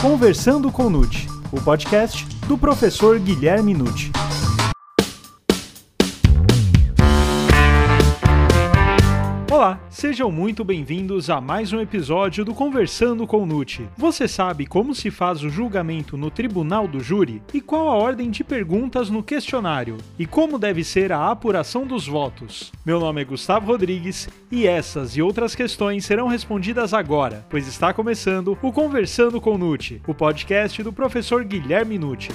Conversando com Nute, o podcast do professor Guilherme Nute. Olá, sejam muito bem-vindos a mais um episódio do Conversando com Nute. Você sabe como se faz o julgamento no tribunal do júri? E qual a ordem de perguntas no questionário? E como deve ser a apuração dos votos? Meu nome é Gustavo Rodrigues e essas e outras questões serão respondidas agora, pois está começando o Conversando com Nute, o podcast do professor Guilherme Nute.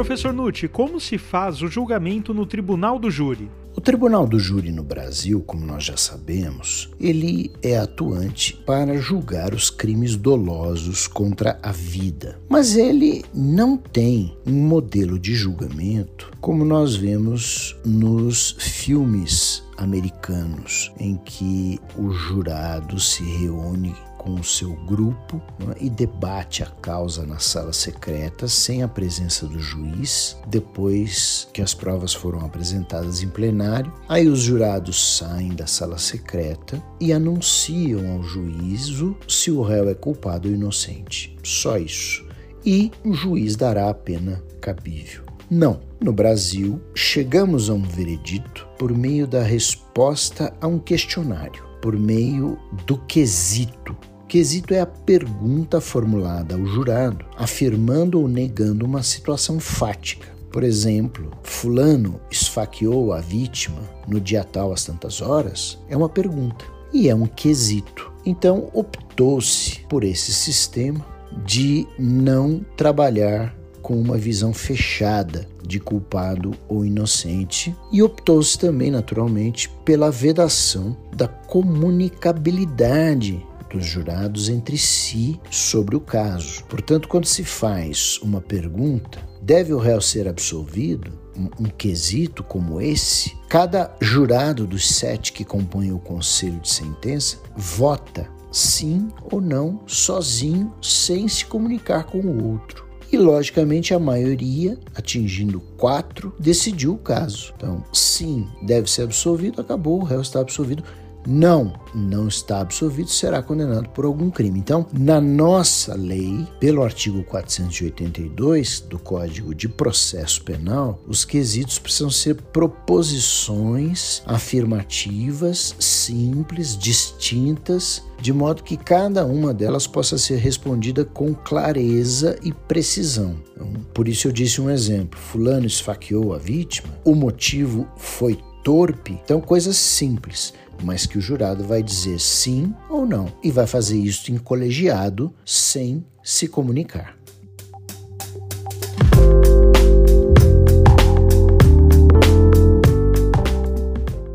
Professor Nutti, como se faz o julgamento no tribunal do júri? O Tribunal do Júri no Brasil, como nós já sabemos, ele é atuante para julgar os crimes dolosos contra a vida. Mas ele não tem um modelo de julgamento como nós vemos nos filmes americanos, em que o jurado se reúne com o seu grupo né, e debate a causa na sala secreta sem a presença do juiz, depois que as provas foram apresentadas em plenário. Aí os jurados saem da sala secreta e anunciam ao juízo se o réu é culpado ou inocente. Só isso. E o juiz dará a pena cabível. Não. No Brasil, chegamos a um veredito por meio da resposta a um questionário, por meio do quesito Quesito é a pergunta formulada ao jurado, afirmando ou negando uma situação fática. Por exemplo, Fulano esfaqueou a vítima no dia tal às tantas horas? É uma pergunta e é um quesito. Então, optou-se por esse sistema de não trabalhar com uma visão fechada de culpado ou inocente e optou-se também, naturalmente, pela vedação da comunicabilidade dos jurados entre si sobre o caso. Portanto, quando se faz uma pergunta, deve o réu ser absolvido? Um, um quesito como esse, cada jurado dos sete que compõem o conselho de sentença vota sim ou não, sozinho, sem se comunicar com o outro. E, logicamente, a maioria, atingindo quatro, decidiu o caso. Então, sim, deve ser absolvido, acabou, o réu está absolvido não, não está absolvido, será condenado por algum crime. Então, na nossa lei, pelo artigo 482 do Código de Processo Penal, os quesitos precisam ser proposições afirmativas, simples, distintas, de modo que cada uma delas possa ser respondida com clareza e precisão. Então, por isso eu disse um exemplo: Fulano esfaqueou a vítima, o motivo foi torpe. Então, coisas simples mas que o jurado vai dizer sim ou não e vai fazer isso em colegiado sem se comunicar.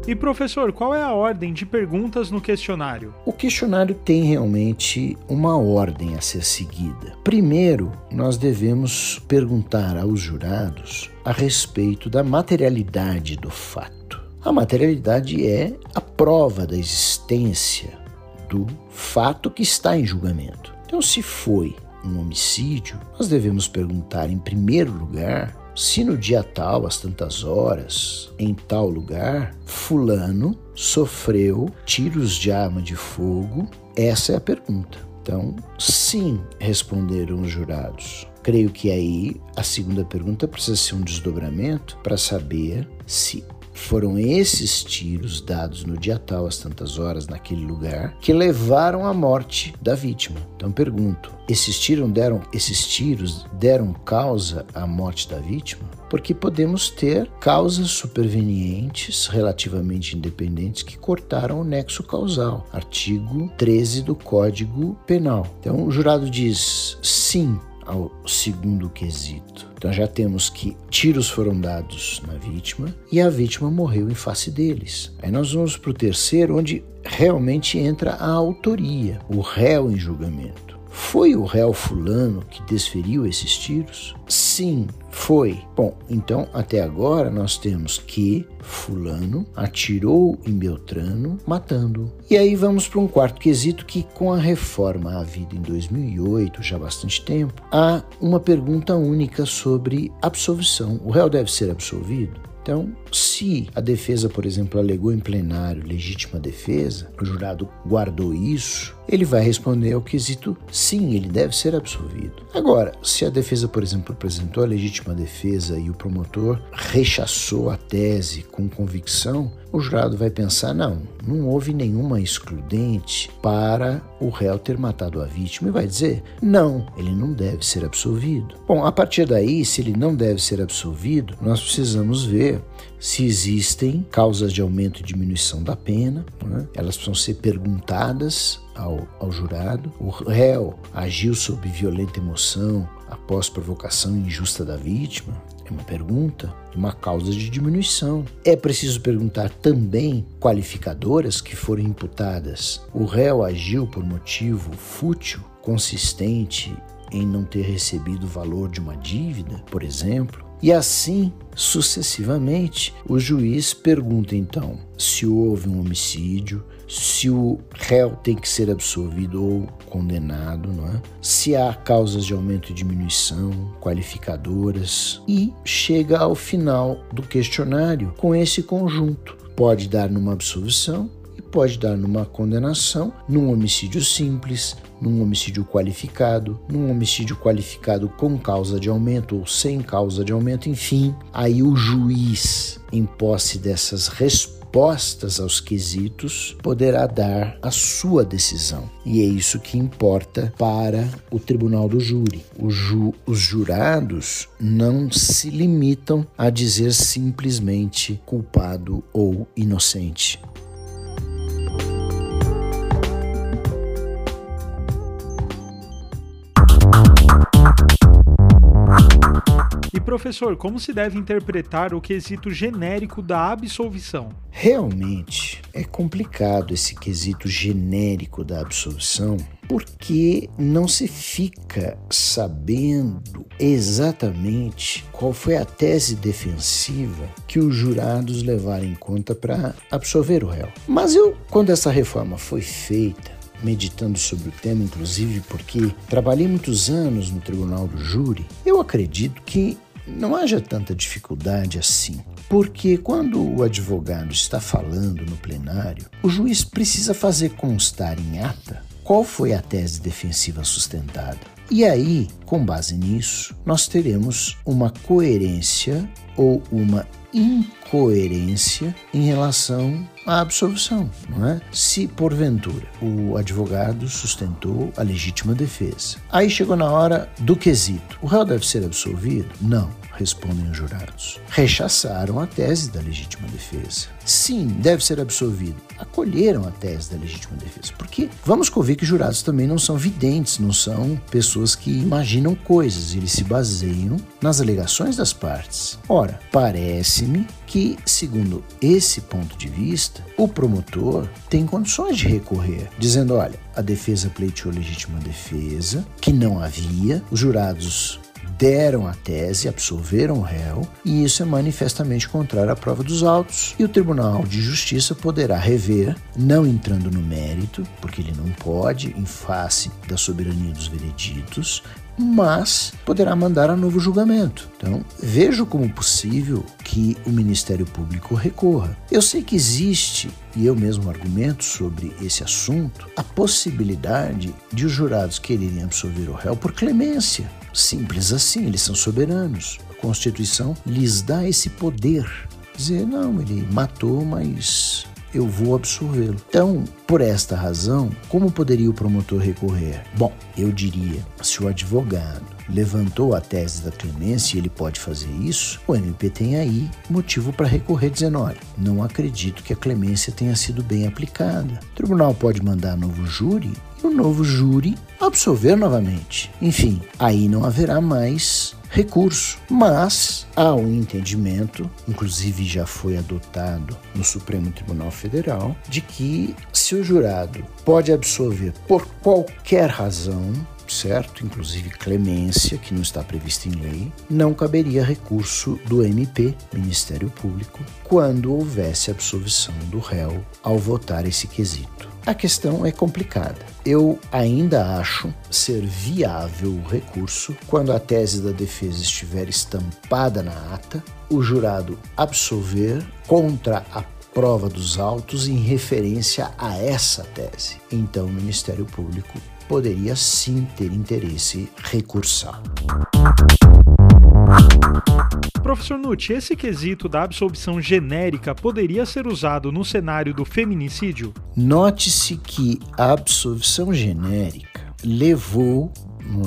E professor, qual é a ordem de perguntas no questionário? O questionário tem realmente uma ordem a ser seguida. Primeiro, nós devemos perguntar aos jurados a respeito da materialidade do fato. A materialidade é a prova da existência do fato que está em julgamento. Então, se foi um homicídio, nós devemos perguntar, em primeiro lugar, se no dia tal, às tantas horas, em tal lugar, Fulano sofreu tiros de arma de fogo? Essa é a pergunta. Então, sim, responderam os jurados. Creio que aí a segunda pergunta precisa ser um desdobramento para saber se foram esses tiros dados no dia tal, às tantas horas, naquele lugar, que levaram à morte da vítima. Então pergunto: esses tiros deram, esses tiros deram causa à morte da vítima? Porque podemos ter causas supervenientes relativamente independentes que cortaram o nexo causal. Artigo 13 do Código Penal. Então o jurado diz sim, ao segundo quesito. Então já temos que tiros foram dados na vítima e a vítima morreu em face deles. Aí nós vamos para o terceiro, onde realmente entra a autoria, o réu em julgamento. Foi o réu fulano que desferiu esses tiros? Sim, Foi. Bom, então até agora nós temos que Fulano atirou em Beltrano, matando-o. E aí vamos para um quarto quesito que, com a reforma havida em 2008, já há bastante tempo, há uma pergunta única sobre absolvição. O réu deve ser absolvido? Então, se a defesa, por exemplo, alegou em plenário legítima defesa, o jurado guardou isso, ele vai responder ao quesito sim, ele deve ser absolvido. Agora, se a defesa, por exemplo, apresentou a legítima defesa e o promotor rechaçou a tese com convicção, o jurado vai pensar: não, não houve nenhuma excludente para o réu ter matado a vítima e vai dizer: não, ele não deve ser absolvido. Bom, a partir daí, se ele não deve ser absolvido, nós precisamos ver se existem causas de aumento e diminuição da pena, né? elas precisam ser perguntadas ao, ao jurado. O réu agiu sob violenta emoção após provocação injusta da vítima. É uma pergunta, uma causa de diminuição. É preciso perguntar também qualificadoras que foram imputadas. O réu agiu por motivo fútil, consistente em não ter recebido o valor de uma dívida, por exemplo. E assim sucessivamente, o juiz pergunta então se houve um homicídio, se o réu tem que ser absolvido ou condenado, não é? se há causas de aumento e diminuição, qualificadoras, e chega ao final do questionário com esse conjunto. Pode dar numa absolvição pode dar numa condenação, num homicídio simples, num homicídio qualificado, num homicídio qualificado com causa de aumento ou sem causa de aumento, enfim, aí o juiz, em posse dessas respostas, aos quesitos, poderá dar a sua decisão. E é isso que importa para o tribunal do júri. Ju, os jurados não se limitam a dizer simplesmente culpado ou inocente. Professor, como se deve interpretar o quesito genérico da absolvição? Realmente é complicado esse quesito genérico da absolvição, porque não se fica sabendo exatamente qual foi a tese defensiva que os jurados levaram em conta para absolver o réu. Mas eu, quando essa reforma foi feita, meditando sobre o tema, inclusive porque trabalhei muitos anos no tribunal do júri, eu acredito que não haja tanta dificuldade assim. Porque quando o advogado está falando no plenário, o juiz precisa fazer constar em ata qual foi a tese defensiva sustentada. E aí, com base nisso, nós teremos uma coerência ou uma incoerência em relação à absolvição, não é? Se porventura o advogado sustentou a legítima defesa, aí chegou na hora do quesito, o réu deve ser absolvido? Não respondem os jurados. Rechaçaram a tese da legítima defesa. Sim, deve ser absolvido. Acolheram a tese da legítima defesa. Porque vamos convir que jurados também não são videntes, não são pessoas que imaginam coisas, eles se baseiam nas alegações das partes. Ora, parece-me que, segundo esse ponto de vista, o promotor tem condições de recorrer, dizendo: olha, a defesa pleiteou legítima defesa, que não havia, os jurados deram a tese, absolveram o réu, e isso é manifestamente contrário à prova dos autos, e o Tribunal de Justiça poderá rever, não entrando no mérito, porque ele não pode, em face da soberania dos vereditos, mas poderá mandar a novo julgamento. Então, vejo como possível que o Ministério Público recorra. Eu sei que existe, e eu mesmo argumento sobre esse assunto, a possibilidade de os jurados quererem absolver o réu por clemência. Simples assim, eles são soberanos. A Constituição lhes dá esse poder. Dizer, não, ele matou, mas eu vou absorvê-lo. Então, por esta razão, como poderia o promotor recorrer? Bom, eu diria, se o advogado levantou a tese da clemência e ele pode fazer isso, o MP tem aí motivo para recorrer dizendo, olha, não acredito que a clemência tenha sido bem aplicada. O tribunal pode mandar novo júri o novo júri absolver novamente. Enfim, aí não haverá mais recurso, mas há um entendimento, inclusive já foi adotado no Supremo Tribunal Federal, de que se o jurado pode absolver por qualquer razão, certo? Inclusive clemência, que não está prevista em lei, não caberia recurso do MP, Ministério Público, quando houvesse absolvição do réu ao votar esse quesito. A questão é complicada. Eu ainda acho ser viável o recurso quando a tese da defesa estiver estampada na ata, o jurado absolver contra a prova dos autos em referência a essa tese. Então, o Ministério Público poderia sim ter interesse recursar. Professor Nutt, esse quesito da absolvição genérica poderia ser usado no cenário do feminicídio? Note-se que a absolvição genérica levou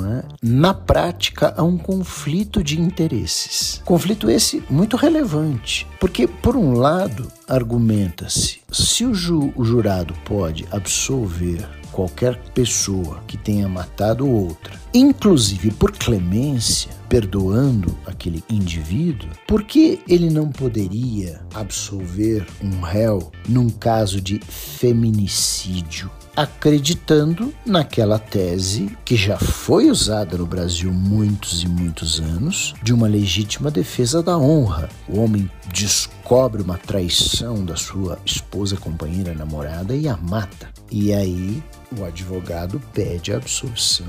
é? na prática a um conflito de interesses. Conflito esse muito relevante, porque, por um lado, argumenta-se: se o, ju o jurado pode absolver qualquer pessoa que tenha matado outra, inclusive por clemência, perdoando aquele indivíduo, por que ele não poderia absolver um réu num caso de feminicídio? Acreditando naquela tese que já foi usada no Brasil muitos e muitos anos de uma legítima defesa da honra. O homem descobre uma traição da sua esposa, companheira, namorada e a mata. E aí o advogado pede a absolvição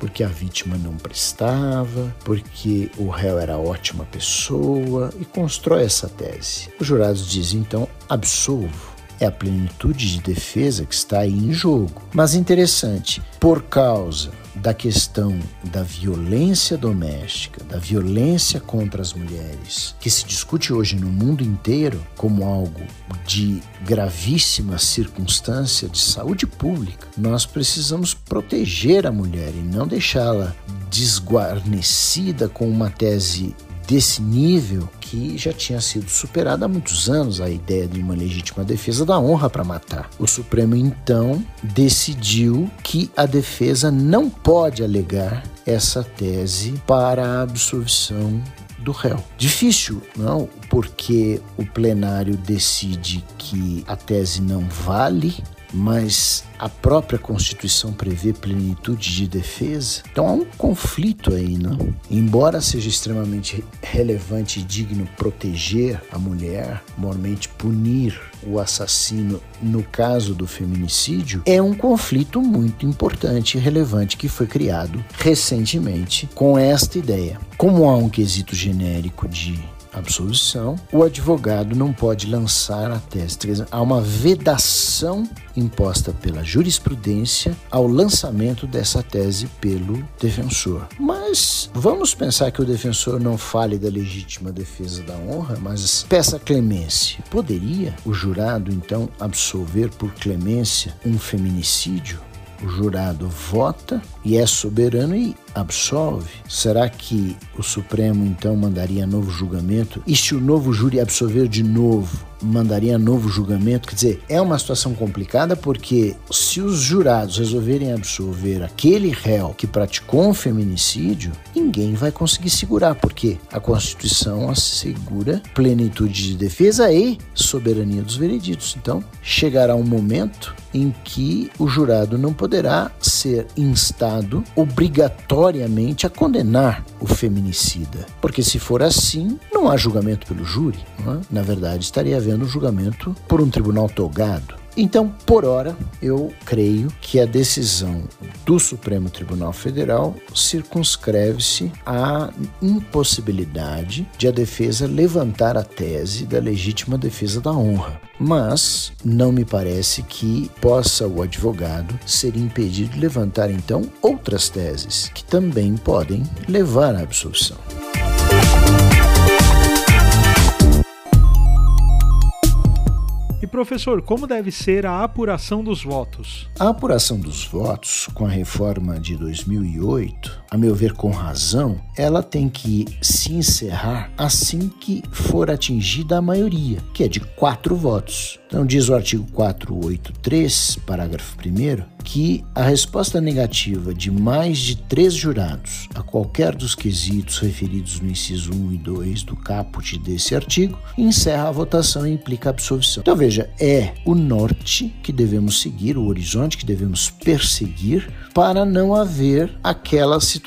porque a vítima não prestava, porque o réu era ótima pessoa e constrói essa tese. Os jurados dizem então absolvo é a plenitude de defesa que está aí em jogo. Mas interessante, por causa da questão da violência doméstica, da violência contra as mulheres, que se discute hoje no mundo inteiro como algo de gravíssima circunstância de saúde pública, nós precisamos proteger a mulher e não deixá-la desguarnecida com uma tese desse nível que já tinha sido superada há muitos anos a ideia de uma legítima defesa da honra para matar. O Supremo então decidiu que a defesa não pode alegar essa tese para a absolvição do réu. Difícil, não, porque o plenário decide que a tese não vale, mas a própria Constituição prevê plenitude de defesa. Então há um conflito aí, não? Embora seja extremamente relevante e digno proteger a mulher, moralmente punir o assassino no caso do feminicídio, é um conflito muito importante e relevante que foi criado recentemente com esta ideia. Como há um quesito genérico de absolvição, o advogado não pode lançar a tese. Há uma vedação imposta pela jurisprudência ao lançamento dessa tese pelo defensor. Mas vamos pensar que o defensor não fale da legítima defesa da honra, mas peça clemência. Poderia o jurado então absolver por clemência um feminicídio? O jurado vota e é soberano e absolve. Será que o Supremo então mandaria novo julgamento? E se o novo júri absolver de novo, mandaria novo julgamento? Quer dizer, é uma situação complicada porque se os jurados resolverem absolver aquele réu que praticou um feminicídio, ninguém vai conseguir segurar, porque a Constituição assegura plenitude de defesa e soberania dos vereditos. Então, chegará um momento em que o jurado não poderá ser instado obrigatoriamente a condenar o feminicida, porque se for assim, não há julgamento pelo júri. É? Na verdade, estaria havendo um julgamento por um tribunal togado. Então, por hora, eu creio que a decisão do Supremo Tribunal Federal circunscreve-se à impossibilidade de a defesa levantar a tese da legítima defesa da honra. Mas não me parece que possa o advogado ser impedido de levantar então outras teses que também podem levar à absolução. Professor, como deve ser a apuração dos votos? A apuração dos votos, com a reforma de 2008, a meu ver com razão, ela tem que se encerrar assim que for atingida a maioria, que é de quatro votos. Então, diz o artigo 483, parágrafo 1, que a resposta negativa de mais de três jurados a qualquer dos quesitos referidos no inciso 1 e 2 do caput desse artigo encerra a votação e implica absolvição. Então, veja, é o norte que devemos seguir, o horizonte que devemos perseguir para não haver aquela situação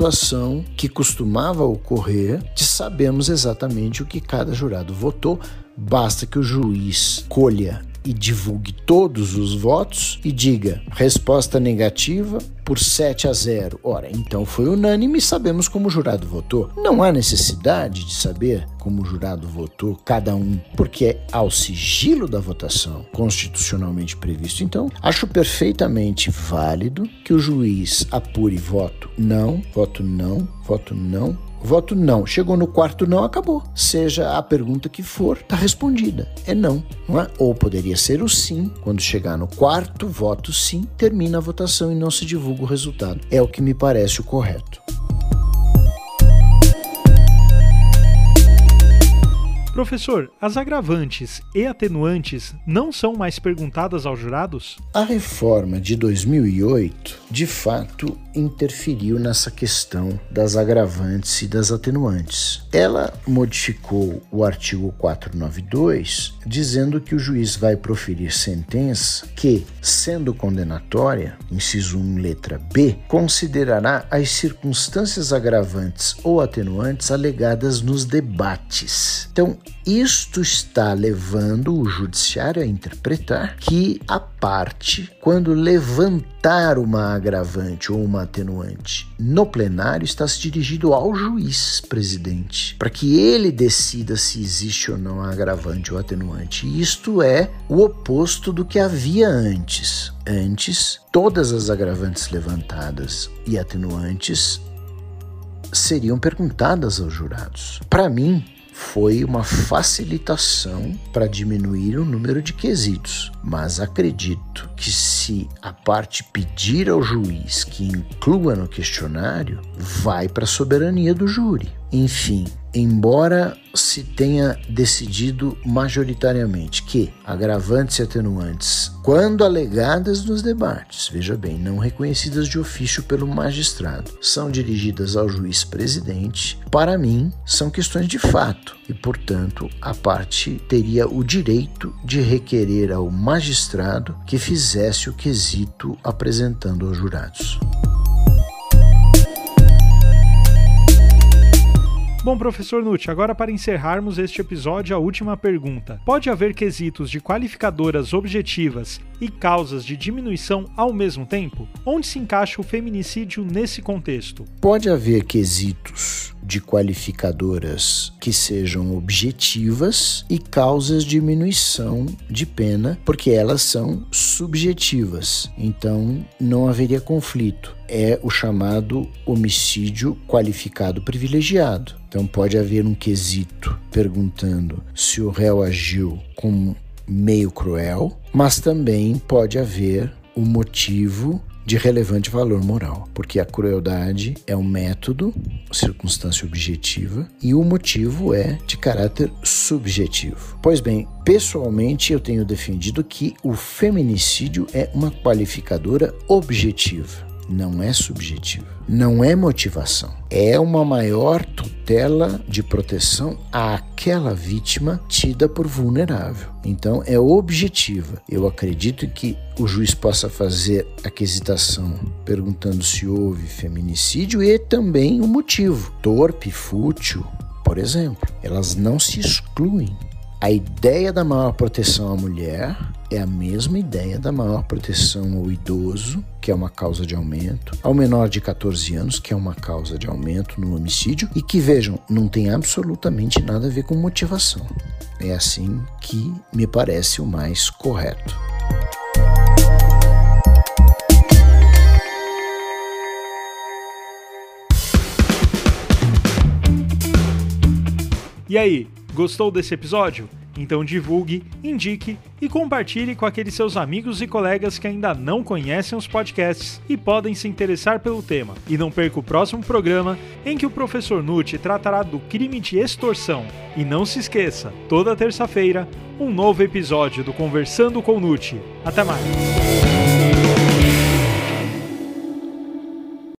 que costumava ocorrer de sabemos exatamente o que cada jurado votou, basta que o juiz colha e divulgue todos os votos e diga resposta negativa por 7 a 0. Ora, então foi unânime e sabemos como o jurado votou. Não há necessidade de saber como o jurado votou cada um, porque é ao sigilo da votação constitucionalmente previsto. Então, acho perfeitamente válido que o juiz apure voto não, voto não, voto não, Voto não. Chegou no quarto não, acabou. Seja a pergunta que for, está respondida. É não, não é? Ou poderia ser o sim. Quando chegar no quarto voto sim, termina a votação e não se divulga o resultado. É o que me parece o correto. Professor, as agravantes e atenuantes não são mais perguntadas aos jurados? A reforma de 2008, de fato, interferiu nessa questão das agravantes e das atenuantes. Ela modificou o artigo 492, dizendo que o juiz vai proferir sentença que, sendo condenatória, inciso 1, letra B, considerará as circunstâncias agravantes ou atenuantes alegadas nos debates. Então, isto está levando o judiciário a interpretar que a parte, quando levantar uma agravante ou uma atenuante no plenário, está se dirigindo ao juiz presidente, para que ele decida se existe ou não a agravante ou atenuante. Isto é o oposto do que havia antes. Antes, todas as agravantes levantadas e atenuantes seriam perguntadas aos jurados. Para mim, foi uma facilitação para diminuir o número de quesitos, mas acredito que se a parte pedir ao juiz que inclua no questionário, vai para a soberania do júri. Enfim, embora se tenha decidido majoritariamente que agravantes e atenuantes, quando alegadas nos debates, veja bem, não reconhecidas de ofício pelo magistrado, são dirigidas ao juiz presidente, para mim são questões de fato e, portanto, a parte teria o direito de requerer ao magistrado que fizesse o quesito apresentando aos jurados. Bom, professor Nutt, agora para encerrarmos este episódio, a última pergunta. Pode haver quesitos de qualificadoras objetivas e causas de diminuição ao mesmo tempo? Onde se encaixa o feminicídio nesse contexto? Pode haver quesitos de qualificadoras que sejam objetivas e causas diminuição de pena, porque elas são subjetivas. Então não haveria conflito. É o chamado homicídio qualificado privilegiado. Então pode haver um quesito perguntando se o réu agiu com meio cruel, mas também pode haver um motivo de relevante valor moral, porque a crueldade é um método, circunstância objetiva, e o motivo é de caráter subjetivo. Pois bem, pessoalmente eu tenho defendido que o feminicídio é uma qualificadora objetiva não é subjetiva, não é motivação, é uma maior tutela de proteção àquela vítima tida por vulnerável. Então é objetiva. Eu acredito que o juiz possa fazer a quesitação perguntando se houve feminicídio e também o motivo, torpe, fútil, por exemplo. Elas não se excluem a ideia da maior proteção à mulher é a mesma ideia da maior proteção ao idoso, que é uma causa de aumento, ao menor de 14 anos, que é uma causa de aumento no homicídio, e que, vejam, não tem absolutamente nada a ver com motivação. É assim que me parece o mais correto. E aí, Gostou desse episódio? Então divulgue, indique e compartilhe com aqueles seus amigos e colegas que ainda não conhecem os podcasts e podem se interessar pelo tema. E não perca o próximo programa em que o professor Nutti tratará do crime de extorsão. E não se esqueça, toda terça-feira, um novo episódio do Conversando com Nutti. Até mais!